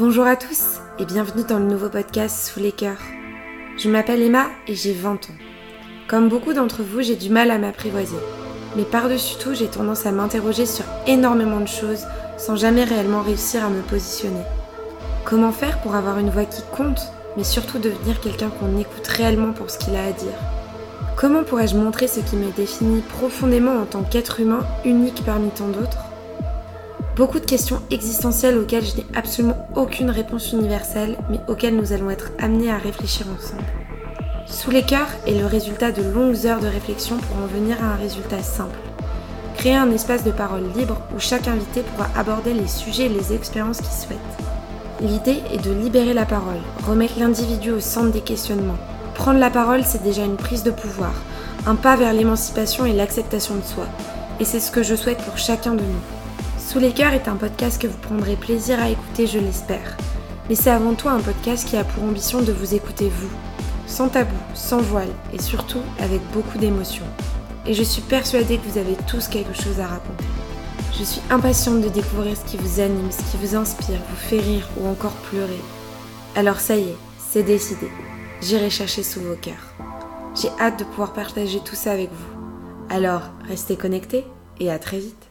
Bonjour à tous et bienvenue dans le nouveau podcast Sous les cœurs. Je m'appelle Emma et j'ai 20 ans. Comme beaucoup d'entre vous, j'ai du mal à m'apprivoiser. Mais par-dessus tout, j'ai tendance à m'interroger sur énormément de choses sans jamais réellement réussir à me positionner. Comment faire pour avoir une voix qui compte, mais surtout devenir quelqu'un qu'on écoute réellement pour ce qu'il a à dire? Comment pourrais-je montrer ce qui me définit profondément en tant qu'être humain unique parmi tant d'autres? Beaucoup de questions existentielles auxquelles je n'ai absolument aucune réponse universelle, mais auxquelles nous allons être amenés à réfléchir ensemble. Sous les cœurs est le résultat de longues heures de réflexion pour en venir à un résultat simple. Créer un espace de parole libre où chaque invité pourra aborder les sujets et les expériences qu'il souhaite. L'idée est de libérer la parole, remettre l'individu au centre des questionnements, Prendre la parole, c'est déjà une prise de pouvoir, un pas vers l'émancipation et l'acceptation de soi. Et c'est ce que je souhaite pour chacun de nous. Sous les cœurs est un podcast que vous prendrez plaisir à écouter, je l'espère. Mais c'est avant tout un podcast qui a pour ambition de vous écouter vous, sans tabou, sans voile et surtout avec beaucoup d'émotion. Et je suis persuadée que vous avez tous quelque chose à raconter. Je suis impatiente de découvrir ce qui vous anime, ce qui vous inspire, vous fait rire ou encore pleurer. Alors ça y est, c'est décidé j'irai chercher sous vos cœurs. J'ai hâte de pouvoir partager tout ça avec vous. Alors, restez connectés et à très vite.